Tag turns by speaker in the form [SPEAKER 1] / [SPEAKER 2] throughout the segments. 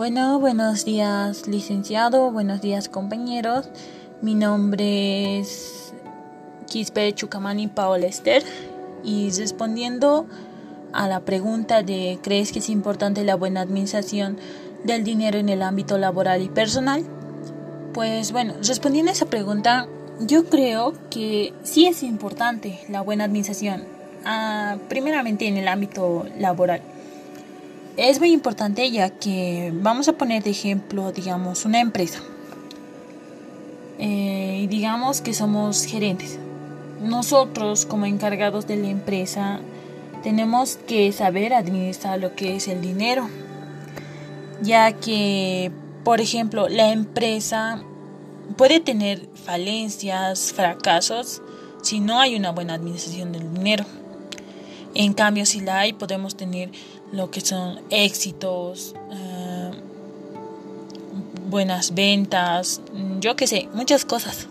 [SPEAKER 1] Bueno, buenos días licenciado, buenos días compañeros. Mi nombre es Quispe Chucamani Paola Esther y respondiendo a la pregunta de ¿crees que es importante la buena administración del dinero en el ámbito laboral y personal? Pues bueno, respondiendo a esa pregunta, yo creo que sí es importante la buena administración, ah, primeramente en el ámbito laboral es muy importante ya que vamos a poner de ejemplo, digamos, una empresa. Eh, digamos que somos gerentes. Nosotros como encargados de la empresa tenemos que saber administrar lo que es el dinero. Ya que, por ejemplo, la empresa puede tener falencias, fracasos, si no hay una buena administración del dinero. En cambio, si la hay, podemos tener lo que son éxitos, eh, buenas ventas, yo qué sé, muchas cosas.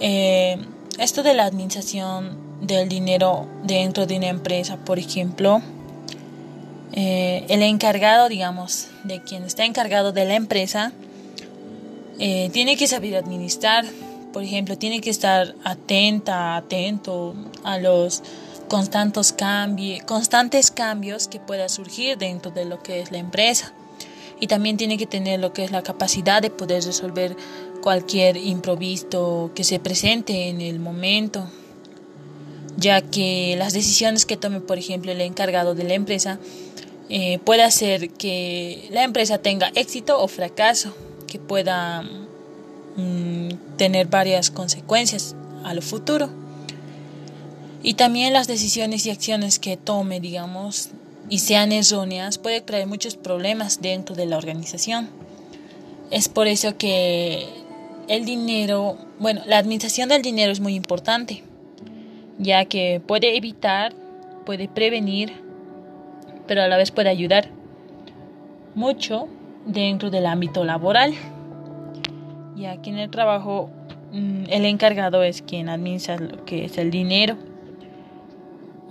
[SPEAKER 1] Eh, esto de la administración del dinero dentro de una empresa, por ejemplo, eh, el encargado, digamos, de quien está encargado de la empresa, tiene que saber administrar, por ejemplo, tiene que estar atenta, atento a los constantes, cambios que pueda surgir dentro de lo que es la empresa. Y también tiene que tener lo que es la capacidad de poder resolver cualquier improviso que se presente en el momento, ya que las decisiones que tome, por ejemplo, el encargado de la empresa, eh, puede hacer que la empresa tenga éxito o fracaso, que pueda mm, tener varias consecuencias a lo futuro y también las decisiones y acciones que tome, digamos, y sean erróneas, puede traer muchos problemas dentro de la organización. Es por eso que el dinero, bueno, la administración del dinero es muy importante, ya que puede evitar, puede prevenir, pero a la vez puede ayudar mucho dentro del ámbito laboral, ya que en el trabajo mm, el encargado es quien administra lo que es el dinero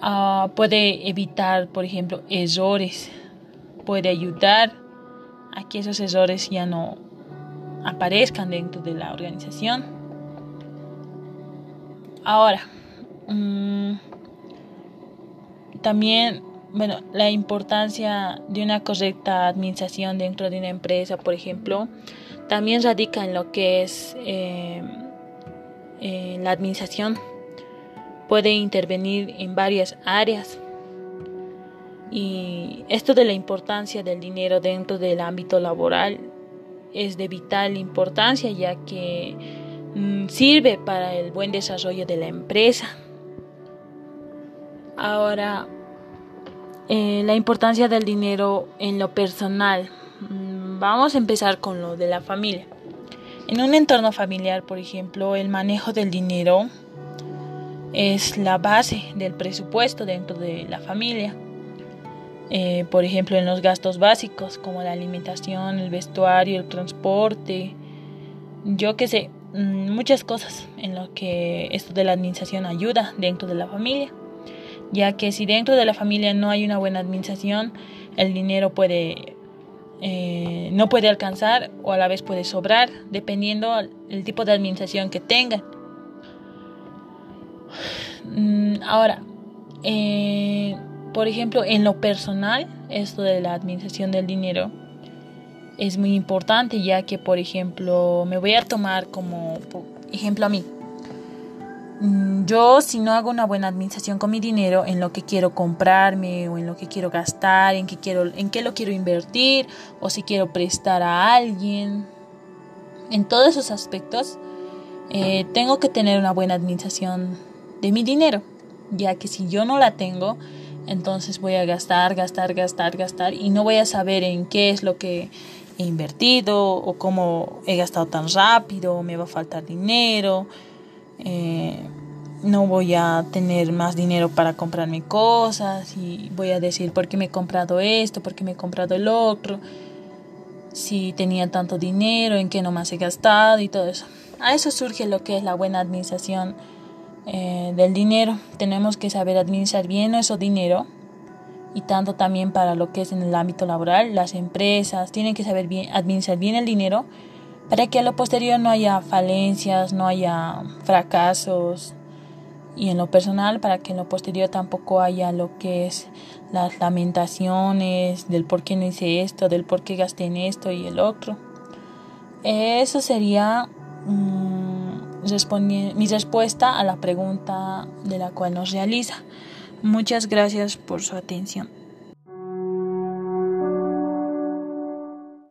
[SPEAKER 1] Ah, puede evitar, por ejemplo, errores, puede ayudar a que esos errores ya no aparezcan dentro de la organización. Ahora, mm, también, bueno, la importancia de una correcta administración dentro de una empresa, por ejemplo, también radica en lo que es eh, la administración puede intervenir en varias áreas. Y esto de la importancia del dinero dentro del ámbito laboral es de vital importancia ya que mm, sirve para el buen desarrollo de la empresa. Ahora, eh, la importancia del dinero en lo personal. Mm, vamos a empezar con lo de la familia. En un entorno familiar, por ejemplo, el manejo del dinero es la base del presupuesto dentro de la familia. Eh, por ejemplo, en los gastos básicos como la alimentación, el vestuario, el transporte, yo qué sé, mm, muchas cosas en lo que esto de la administración ayuda dentro de la familia, ya que si dentro de la familia no hay una buena administración, el dinero puede eh, no puede alcanzar o a la vez puede sobrar, dependiendo del tipo de administración que tengan. Mm, ahora, eh, por ejemplo, en lo personal, esto de la administración del dinero es muy importante, ya que, por ejemplo, me voy a tomar como ejemplo a mí. Mm, yo si no hago una buena administración con mi dinero en lo que quiero comprarme o en lo que quiero gastar, en qué quiero, en qué lo quiero invertir o si quiero prestar a alguien, en todos esos aspectos eh, tengo que tener una buena administración de mi dinero, ya que si yo no la tengo, entonces voy a gastar, gastar, gastar, gastar y no voy a saber en qué es lo que he invertido o cómo he gastado tan rápido, me va a faltar dinero, eh, no voy a tener más dinero para comprarme cosas y voy a decir por qué me he comprado esto, por qué me he comprado el otro, si tenía tanto dinero, en qué no más he gastado y todo eso. A eso surge lo que es la buena administración eh, del dinero. Tenemos que saber administrar bien nuestro dinero y tanto también para lo que es en el ámbito laboral, las empresas tienen que saber bien, administrar bien el dinero para que a lo posterior no haya falencias, no haya fracasos y en lo personal para que en lo posterior tampoco haya lo que es las lamentaciones del por qué no hice esto, del por qué gasté en esto y el otro. Eso sería mm, mi respuesta a la pregunta de la cual nos realiza. Muchas gracias por su atención.